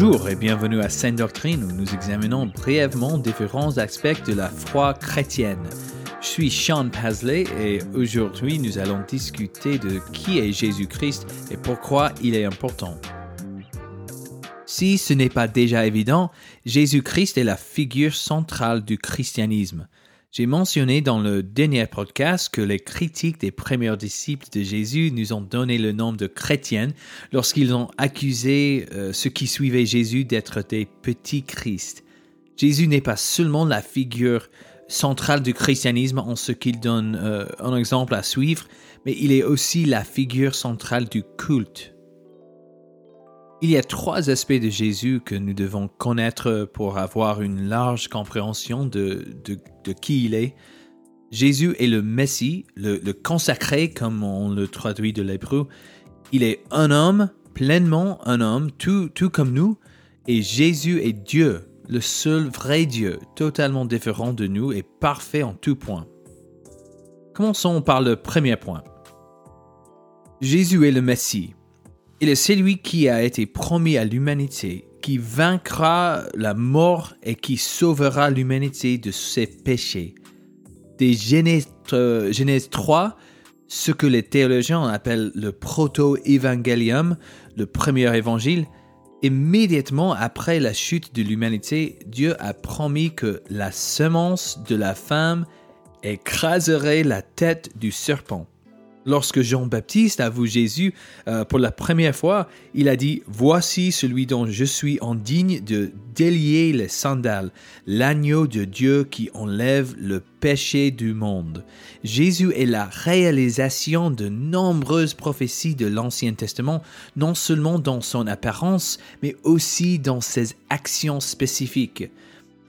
Bonjour et bienvenue à Doctrine où nous examinons brièvement différents aspects de la foi chrétienne. Je suis Sean Pasley et aujourd'hui nous allons discuter de qui est Jésus-Christ et pourquoi il est important. Si ce n'est pas déjà évident, Jésus-Christ est la figure centrale du christianisme. J'ai mentionné dans le dernier podcast que les critiques des premiers disciples de Jésus nous ont donné le nom de chrétiennes lorsqu'ils ont accusé euh, ceux qui suivaient Jésus d'être des petits Christ. Jésus n'est pas seulement la figure centrale du christianisme en ce qu'il donne euh, un exemple à suivre, mais il est aussi la figure centrale du culte. Il y a trois aspects de Jésus que nous devons connaître pour avoir une large compréhension de, qui il est. Jésus est le Messie, le, consacré comme on le traduit de l'hébreu. Il est un homme, pleinement un homme, tout, tout comme nous. Et Jésus est Dieu, le seul vrai Dieu, totalement différent de nous et parfait en tout point. Commençons par le premier point. Jésus est le Messie. Il est celui qui a été promis à l'humanité, qui vaincra la mort et qui sauvera l'humanité de ses péchés. Des Genèse, 3, ce que les théologiens appellent le proto-évangélium, le premier évangile, immédiatement après la chute de l'humanité, Dieu a promis que la semence de la femme écraserait la tête du serpent. Lorsque Jean-Baptiste a vu Jésus euh, pour la première fois, il a dit, Voici celui dont je suis indigne de délier les sandales, l'agneau de Dieu qui enlève le péché du monde. Jésus est la réalisation de nombreuses prophéties de l'Ancien Testament, non seulement dans son apparence, mais aussi dans ses actions spécifiques.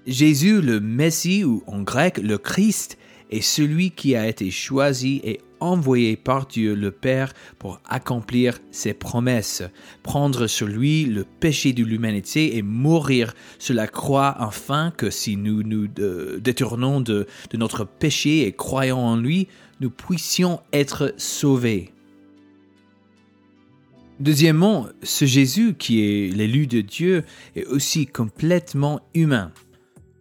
Jésus, le Messie ou en grec le Christ, est celui qui a été choisi et envoyé par Dieu le Père pour accomplir ses promesses, prendre sur lui le péché de l'humanité et mourir sur la croix afin que si nous nous euh, détournons de, de notre péché et croyons en lui, nous puissions être sauvés. Deuxièmement, ce Jésus qui est l'élu de Dieu est aussi complètement humain.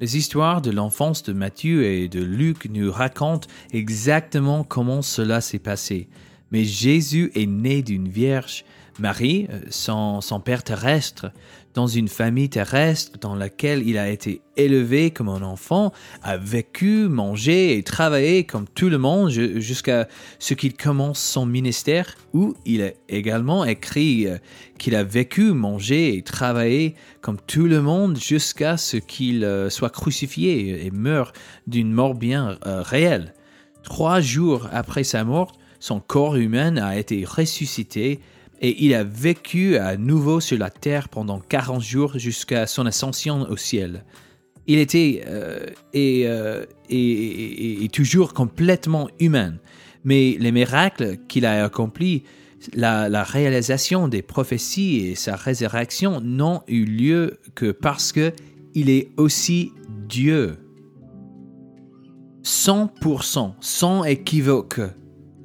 Les histoires de l'enfance de Matthieu et de Luc nous racontent exactement comment cela s'est passé. Mais Jésus est né d'une vierge, Marie, euh, son, père terrestre, dans une famille terrestre dans laquelle il a été élevé comme un enfant, a vécu, mangé et travaillé comme tout le monde jusqu'à ce qu'il commence son ministère, où il a également écrit euh, qu'il a vécu, mangé et travaillé comme tout le monde jusqu'à ce qu'il euh, soit crucifié et meure d'une mort bien réelle. Trois jours après sa mort, son corps humain a été ressuscité et il a vécu à nouveau sur la terre pendant 40 jours jusqu'à son ascension au ciel. Il était euh, euh, et, et, toujours complètement humain, mais les miracles qu'il a accomplis, la, la, réalisation des prophéties et sa résurrection n'ont eu lieu que parce que il est aussi Dieu. 100%, sans équivoque,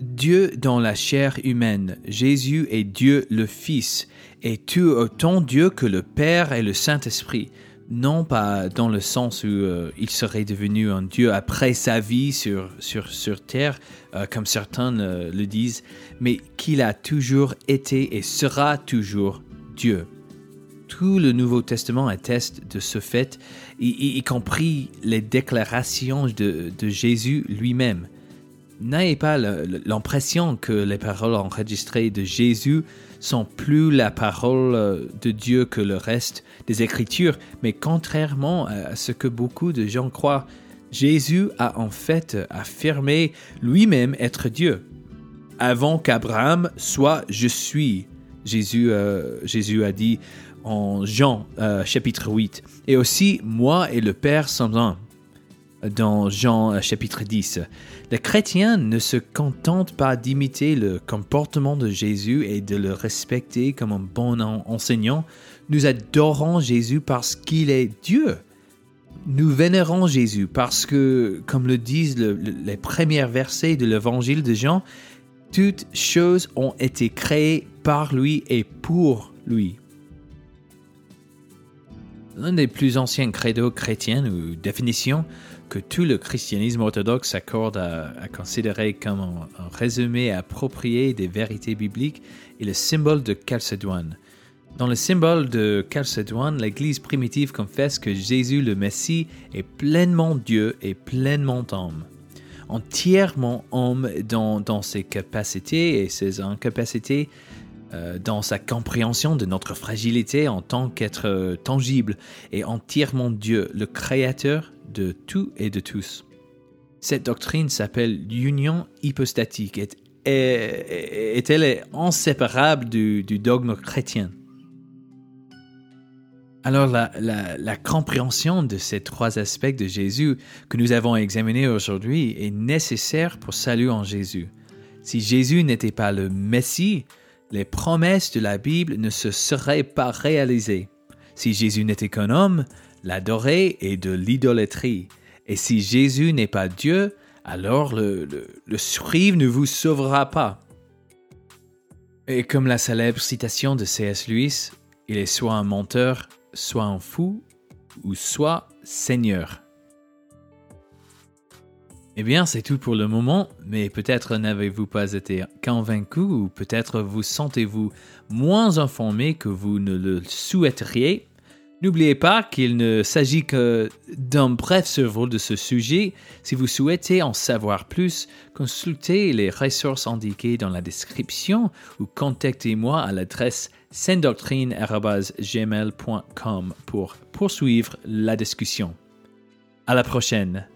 Dieu dans la chair humaine, Jésus est Dieu le Fils, et tout autant Dieu que le Père et le Saint-Esprit? Non pas dans le sens où euh, il serait devenu un Dieu après sa vie sur, sur, sur terre, euh, comme certains euh, le disent, mais qu'il a toujours été et sera toujours Dieu. Tout le Nouveau Testament atteste de ce fait, y, compris les déclarations de, de Jésus lui-même n'ayez pas l'impression que les paroles enregistrées de Jésus sont plus la parole euh, de Dieu que le reste des Écritures, mais contrairement à ce que beaucoup de gens croient, Jésus a en fait affirmé lui-même être Dieu. Avant qu'Abraham soit je suis, Jésus, euh, Jésus a dit en Jean euh, chapitre 8, et aussi moi et le Père sommes un dans Jean euh, chapitre 10. Les chrétiens ne se contentent pas d'imiter le comportement de Jésus et de le respecter comme un bon enseignant. Nous adorons Jésus parce qu'il est Dieu. Nous vénérons Jésus parce que, comme le disent les premiers versets de l'évangile de Jean, toutes choses ont été créées par lui et pour lui. L'un des plus anciens credos chrétiens ou définitions que tout le christianisme orthodoxe s'accorde à, considérer comme un, résumé approprié des vérités bibliques est le symbole de Chalcédoine. Dans le symbole de Chalcédoine, l'Église primitive confesse que Jésus le Messie est pleinement Dieu et pleinement homme. Entièrement homme dans, ses capacités et ses incapacités, dans sa compréhension de notre fragilité en tant qu'être tangible et entièrement Dieu, le Créateur de tout et de tous. Cette doctrine s'appelle l'union hypostatique et, elle est inséparable du, dogme chrétien. Alors la, compréhension de ces trois aspects de Jésus que nous avons examinés aujourd'hui est nécessaire pour salut en Jésus. Si Jésus n'était pas le Messie, les promesses de la Bible ne se seraient pas réalisées. Si Jésus n'était qu'un homme, l'adorer est de l'idolâtrie. Et si Jésus n'est pas Dieu, alors le, le, ne vous sauvera pas. Et comme la célèbre citation de C.S. Lewis, il est soit un menteur, soit un fou, ou soit Seigneur. Eh bien, c'est tout pour le moment, mais peut-être n'avez-vous pas été convaincu ou peut-être vous sentez-vous moins informé que vous ne le souhaiteriez. N'oubliez pas qu'il ne s'agit que d'un bref survol de ce sujet. Si vous souhaitez en savoir plus, consultez les ressources indiquées dans la description ou contactez-moi à l'adresse sendoctrine.gmail.com pour poursuivre la discussion. À la prochaine.